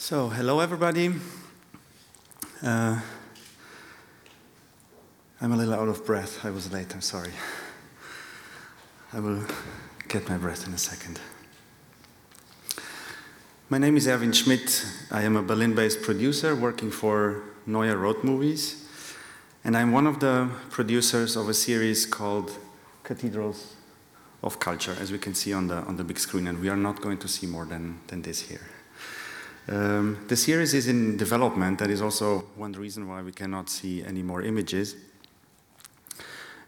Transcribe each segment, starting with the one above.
So, hello everybody. Uh, I'm a little out of breath. I was late, I'm sorry. I will get my breath in a second. My name is Erwin Schmidt. I am a Berlin based producer working for Neue Road Movies. And I'm one of the producers of a series called Cathedrals of Culture, as we can see on the, on the big screen. And we are not going to see more than, than this here. Um, the series is in development. That is also one reason why we cannot see any more images.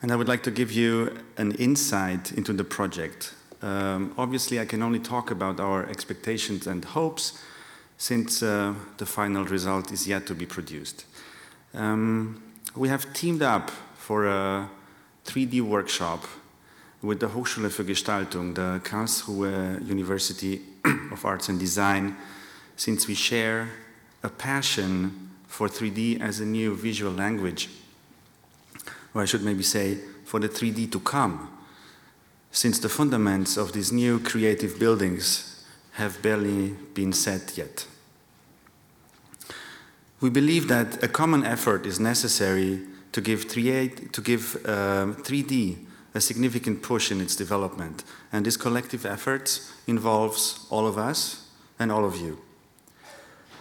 And I would like to give you an insight into the project. Um, obviously, I can only talk about our expectations and hopes since uh, the final result is yet to be produced. Um, we have teamed up for a 3D workshop with the Hochschule für Gestaltung, the Karlsruhe University of Arts and Design, since we share a passion for 3D as a new visual language. Or I should maybe say, for the 3D to come, since the fundaments of these new creative buildings have barely been set yet. We believe that a common effort is necessary to give, 3D, to give um, 3D a significant push in its development. And this collective effort involves all of us and all of you.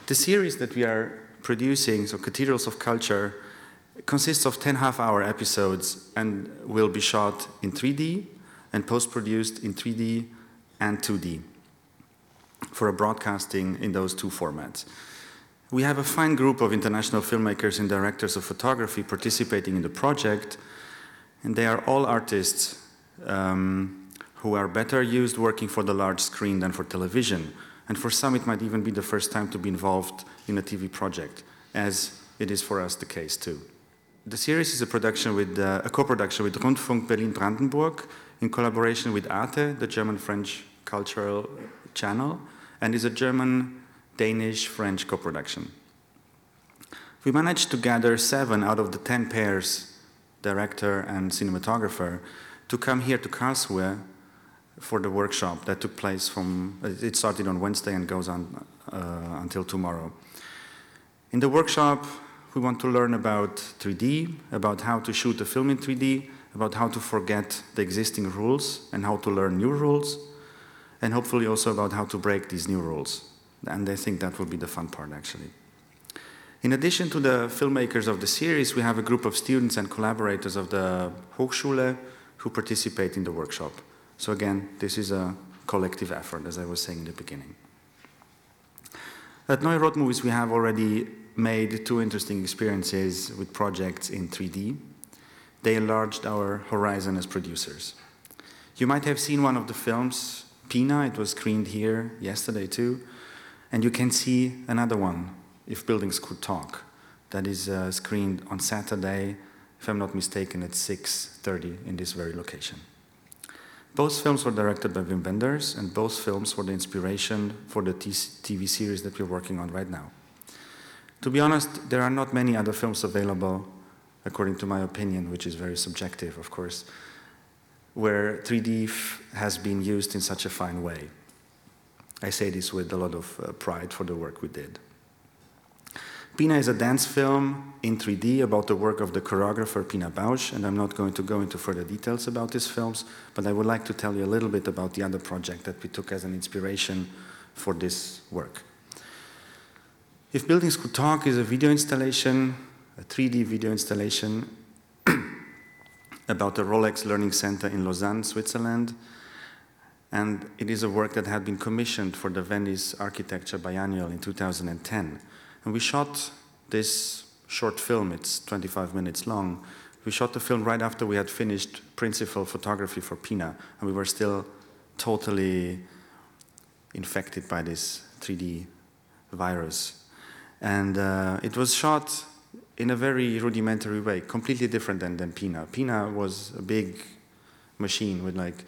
The series that we are producing, so Cathedrals of Culture, consists of 10 half hour episodes and will be shot in 3D and post produced in 3D and 2D for a broadcasting in those two formats. We have a fine group of international filmmakers and directors of photography participating in the project, and they are all artists um, who are better used working for the large screen than for television. And for some, it might even be the first time to be involved in a TV project, as it is for us the case too. The series is a production with uh, a co-production with Rundfunk Berlin Brandenburg in collaboration with Arte, the German-French cultural channel, and is a German-Danish-French co-production. We managed to gather seven out of the ten pairs, director and cinematographer, to come here to Karlsruhe for the workshop that took place from, it started on Wednesday and goes on uh, until tomorrow. In the workshop, we want to learn about 3D, about how to shoot a film in 3D, about how to forget the existing rules and how to learn new rules, and hopefully also about how to break these new rules. And I think that will be the fun part, actually. In addition to the filmmakers of the series, we have a group of students and collaborators of the Hochschule who participate in the workshop. So again, this is a collective effort, as I was saying in the beginning. At Neue Road Movies, we have already made two interesting experiences with projects in 3D. They enlarged our horizon as producers. You might have seen one of the films, Pina, it was screened here yesterday too, and you can see another one, If Buildings Could Talk, that is uh, screened on Saturday, if I'm not mistaken, at 6.30 in this very location. Both films were directed by Wim Wenders, and both films were the inspiration for the TV series that we're working on right now. To be honest, there are not many other films available, according to my opinion, which is very subjective, of course, where 3D has been used in such a fine way. I say this with a lot of uh, pride for the work we did. Pina is a dance film in 3D about the work of the choreographer Pina Bausch, and I'm not going to go into further details about these films, but I would like to tell you a little bit about the other project that we took as an inspiration for this work. If Buildings Could Talk is a video installation, a 3D video installation about the Rolex Learning Center in Lausanne, Switzerland, and it is a work that had been commissioned for the Venice Architecture Biennial in 2010. And we shot this short film, it's 25 minutes long. We shot the film right after we had finished principal photography for Pina, and we were still totally infected by this 3D virus. And uh, it was shot in a very rudimentary way, completely different than, than Pina. Pina was a big machine with like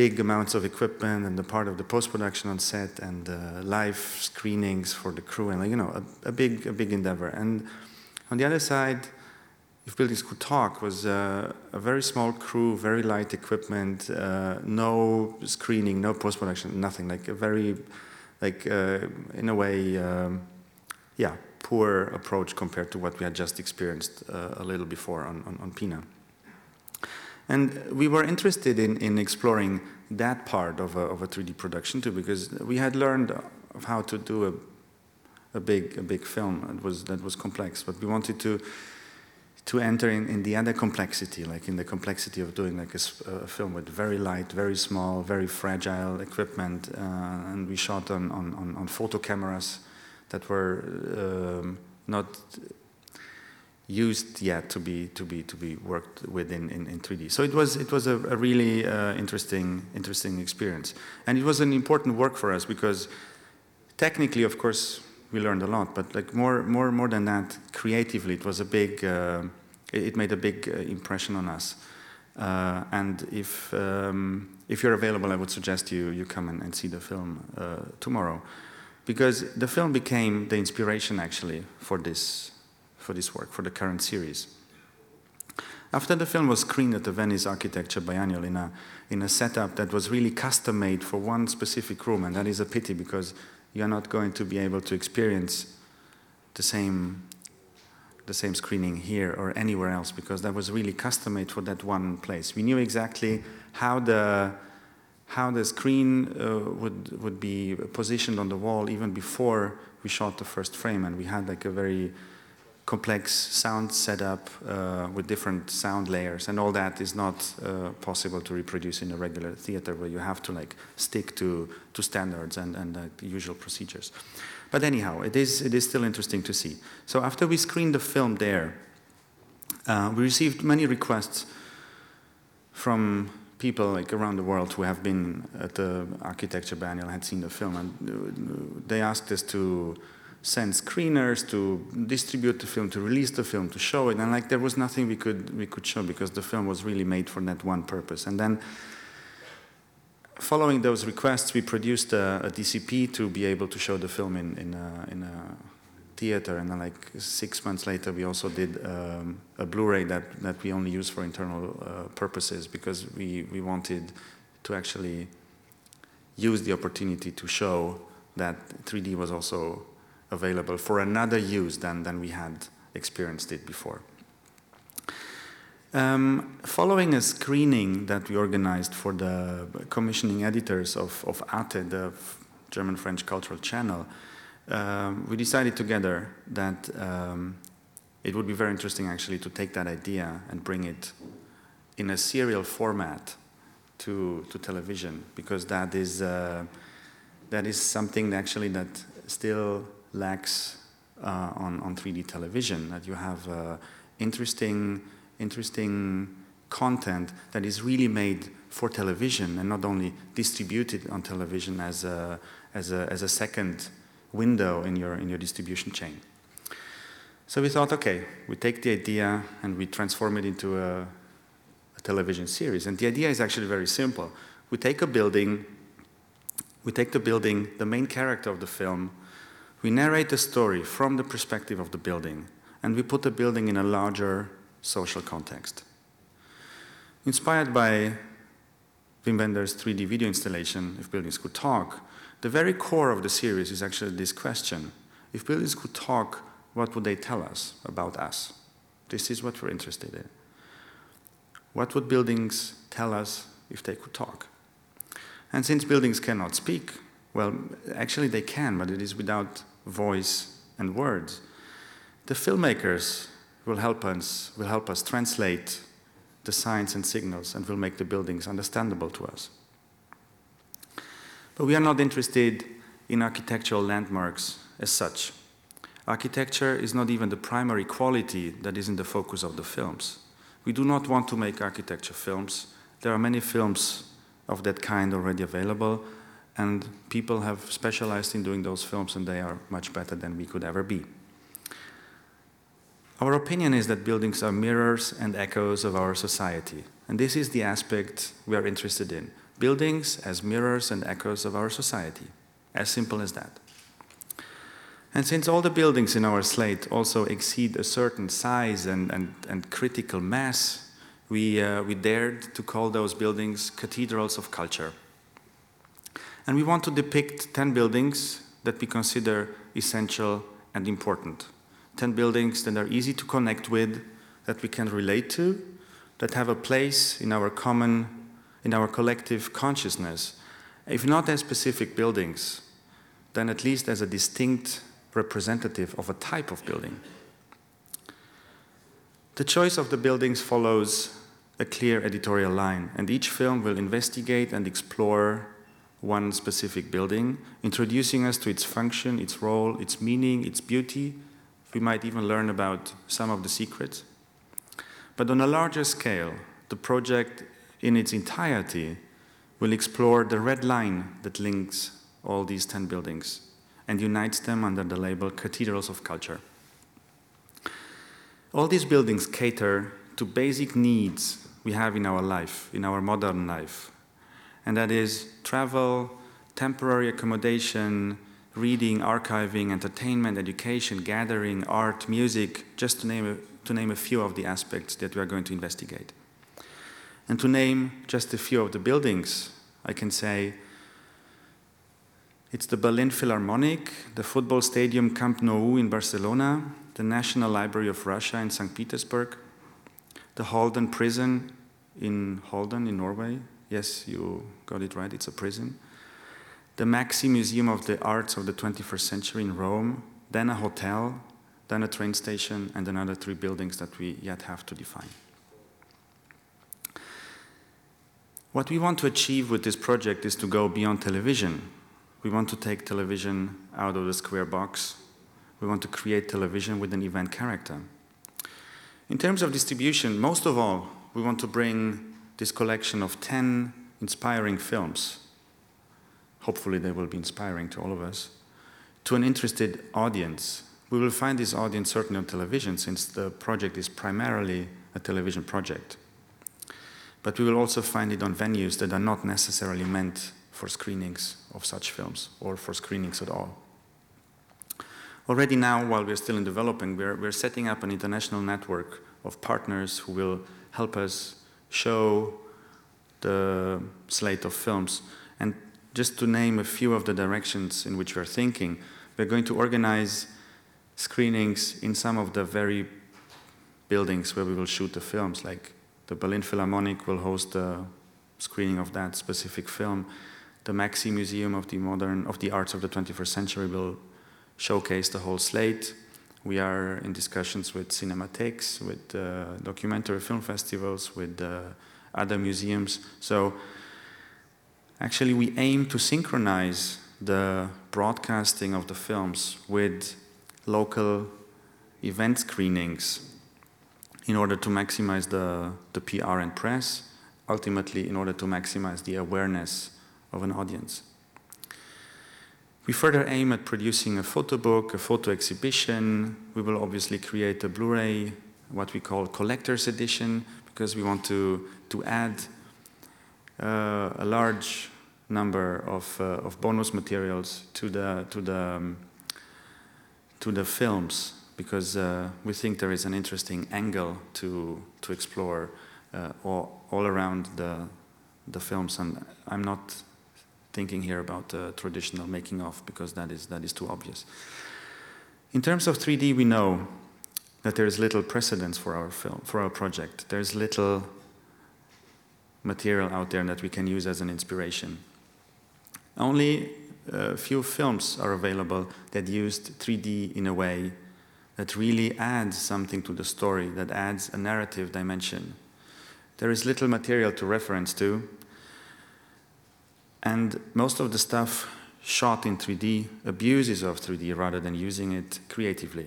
big amounts of equipment and the part of the post-production on set and uh, live screenings for the crew and like, you know a, a, big a big endeavor and on the other side if buildings could talk was uh, a very small crew very light equipment uh, no screening no post-production nothing like a very like uh, in a way, um, yeah, poor approach compared to what we had just experienced uh, a little before on, on, on Pina. And we were interested in, in exploring that part of a, of a 3D production too, because we had learned of how to do a, a big, a big film that was, that was complex, but we wanted to, to enter in, in the other complexity, like in the complexity of doing like a, a film with very light, very small, very fragile equipment, uh, and we shot on, on, on, photo cameras that were um, not used yet to be to be to be worked with in, in, in 3D. So it was it was a, a really uh, interesting interesting experience, and it was an important work for us because technically, of course, we learned a lot, but like more more more than that, creatively, it was a big uh, it, made a big uh, impression on us. Uh, and if um, if you're available, I would suggest you you come and, and see the film uh, tomorrow, because the film became the inspiration actually for this for this work, for the current series. After the film was screened at the Venice Architecture Biennial in a, in a setup that was really custom made for one specific room, and that is a pity because you're not going to be able to experience the same, the same screening here or anywhere else because that was really custom made for that one place. We knew exactly how the, how the screen uh, would, would be positioned on the wall even before we shot the first frame, and we had like a very complex sound setup uh, with different sound layers and all that is not uh, possible to reproduce in a regular theater where you have to like stick to, to standards and, and uh, usual procedures. But anyhow, it is, it is still interesting to see. So after we screened the film there, uh, we received many requests from people like around the world who have been at the architecture biennial had seen the film and uh, they asked us to send screeners to distribute the film, to release the film, to show it, and like there was nothing we could we could show because the film was really made for that one purpose. And then, following those requests, we produced a, a DCP to be able to show the film in in a, in a theater. And then, like six months later, we also did um, a Blu-ray that that we only use for internal uh, purposes because we we wanted to actually use the opportunity to show that 3D was also available for another use than, than we had experienced it before. Um, following a screening that we organized for the commissioning editors of, of Arte, the German-French cultural channel, um, we decided together that um, it would be very interesting actually to take that idea and bring it in a serial format to, to television because that is, uh, that is something actually that still lacks uh, on, on 3D television, that you have uh, interesting, interesting content that is really made for television and not only distributed on television as a, as a, as a second window in your, in your distribution chain. So we thought, okay, we take the idea and we transform it into a, a television series. And the idea is actually very simple. We take a building, we take the building, the main character of the film, we narrate the story from the perspective of the building, and we put the building in a larger social context. Inspired by Wim Wenders' 3D video installation, If Buildings Could Talk, the very core of the series is actually this question. If buildings could talk, what would they tell us about us? This is what we're interested in. What would buildings tell us if they could talk? And since buildings cannot speak, well, actually they can, but it is without voice, and words. The filmmakers will help us, will help us translate the signs and signals and will make the buildings understandable to us. But we are not interested in architectural landmarks as such. Architecture is not even the primary quality that is in the focus of the films. We do not want to make architecture films. There are many films of that kind already available, and people have specialized in doing those films and they are much better than we could ever be. Our opinion is that buildings are mirrors and echoes of our society, and this is the aspect we are interested in. Buildings as mirrors and echoes of our society. As simple as that. And since all the buildings in our slate also exceed a certain size and, and, and critical mass, we, uh, we dared to call those buildings cathedrals of culture. And we want to depict 10 buildings that we consider essential and important. 10 buildings that are easy to connect with, that we can relate to, that have a place in our common, in our collective consciousness. If not as specific buildings, then at least as a distinct representative of a type of building. The choice of the buildings follows a clear editorial line, and each film will investigate and explore one specific building, introducing us to its function, its role, its meaning, its beauty. We might even learn about some of the secrets. But on a larger scale, the project in its entirety will explore the red line that links all these 10 buildings and unites them under the label Cathedrals of Culture. All these buildings cater to basic needs we have in our life, in our modern life, and that is travel, temporary accommodation, reading, archiving, entertainment, education, gathering, art, music, just to name, a, to name a few of the aspects that we are going to investigate. And to name just a few of the buildings, I can say it's the Berlin Philharmonic, the football stadium Camp Nou in Barcelona, the National Library of Russia in St. Petersburg, the Halden prison in Halden in Norway, Yes, you got it right, it's a prison. The MAXXI Museum of the Arts of the 21st Century in Rome, then a hotel, then a train station, and another three buildings that we yet have to define. What we want to achieve with this project is to go beyond television. We want to take television out of the square box. We want to create television with an event character. In terms of distribution, most of all, we want to bring this collection of 10 inspiring films, hopefully they will be inspiring to all of us, to an interested audience. We will find this audience certainly on television since the project is primarily a television project. But we will also find it on venues that are not necessarily meant for screenings of such films or for screenings at all. Already now, while we're still in developing, we're, we're setting up an international network of partners who will help us show the slate of films. And just to name a few of the directions in which we're thinking, we're going to organize screenings in some of the very buildings where we will shoot the films, like the Berlin Philharmonic will host a screening of that specific film. The MAXXI Museum of the Modern of the Arts of the 21st Century will showcase the whole slate. We are in discussions with cinematheques, with uh, documentary film festivals, with uh, other museums. So actually we aim to synchronize the broadcasting of the films with local event screenings in order to maximize the, the PR and press, ultimately in order to maximize the awareness of an audience. We further aim at producing a photo book, a photo exhibition. We will obviously create a Blu-ray, what we call collector's edition, because we want to, to add uh, a large number of, uh, of bonus materials to the, to the, um, to the films, because uh, we think there is an interesting angle to, to explore uh, all, all around the, the films. And I'm not thinking here about uh, traditional making of because that is, that is too obvious. In terms of 3D, we know that there is little precedence for our film, for our project. There's little material out there that we can use as an inspiration. Only a few films are available that used 3D in a way that really adds something to the story, that adds a narrative dimension. There is little material to reference to, and most of the stuff shot in 3D abuses of 3D rather than using it creatively.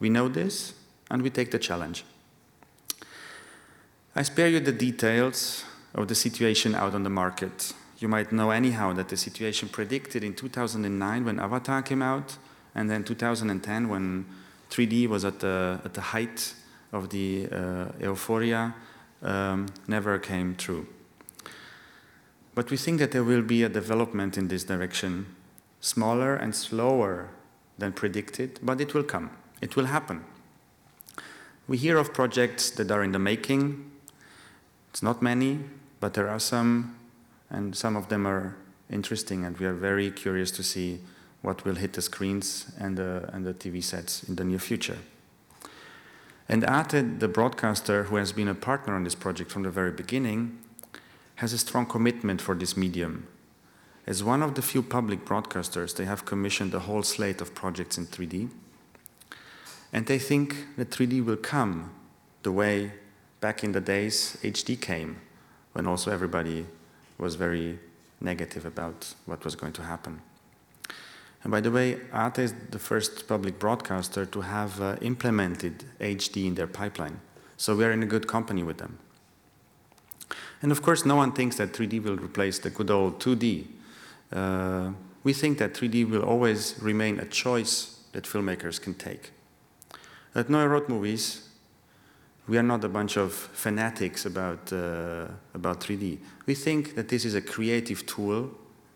We know this, and we take the challenge. I spare you the details of the situation out on the market. You might know anyhow that the situation predicted in 2009 when Avatar came out, and then 2010 when 3D was at the, at the height of the uh, euphoria, um, never came true. But we think that there will be a development in this direction, smaller and slower than predicted, but it will come. It will happen. We hear of projects that are in the making. It's not many, but there are some, and some of them are interesting, and we are very curious to see what will hit the screens and the, and the TV sets in the near future. And Arte, the broadcaster who has been a partner on this project from the very beginning, has a strong commitment for this medium. As one of the few public broadcasters, they have commissioned a whole slate of projects in 3D. And they think that 3D will come the way back in the days HD came, when also everybody was very negative about what was going to happen. And by the way, Arte is the first public broadcaster to have uh, implemented HD in their pipeline. So we are in a good company with them. And of course, no one thinks that 3D will replace the good old 2D. Uh, we think that 3D will always remain a choice that filmmakers can take. At Neue Road Movies, we are not a bunch of fanatics about, uh, about 3D. We think that this is a creative tool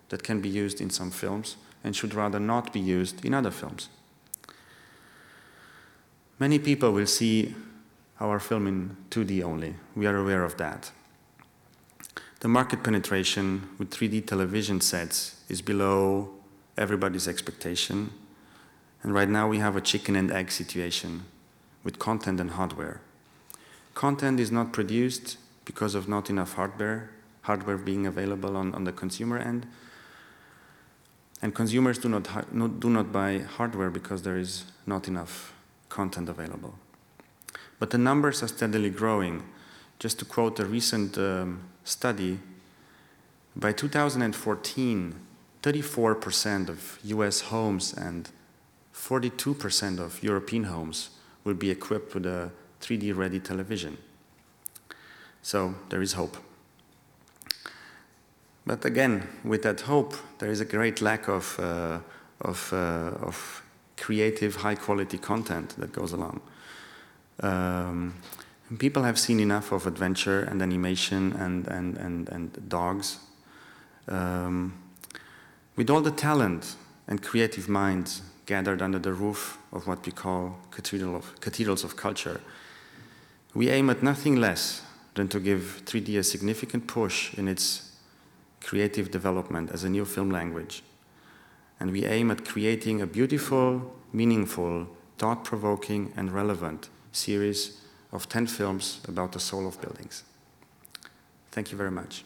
that can be used in some films and should rather not be used in other films. Many people will see our film in 2D only. We are aware of that. The market penetration with 3D television sets is below everybody's expectation. And right now we have a chicken and egg situation with content and hardware. Content is not produced because of not enough hardware, hardware being available on, on the consumer end, and consumers do not, do not buy hardware because there is not enough content available. But the numbers are steadily growing. Just to quote a recent um, study, by 2014, 34% of US homes and 42% of European homes will be equipped with a 3D ready television. So there is hope. But again, with that hope, there is a great lack of, uh, of, uh, of creative, high quality content that goes along. Um, people have seen enough of adventure and animation and, and, and, and dogs. Um, with all the talent and creative minds gathered under the roof of what we call cathedral of, cathedrals of culture, we aim at nothing less than to give 3D a significant push in its creative development as a new film language. And we aim at creating a beautiful, meaningful, thought provoking, and relevant series of 10 films about the soul of buildings. Thank you very much.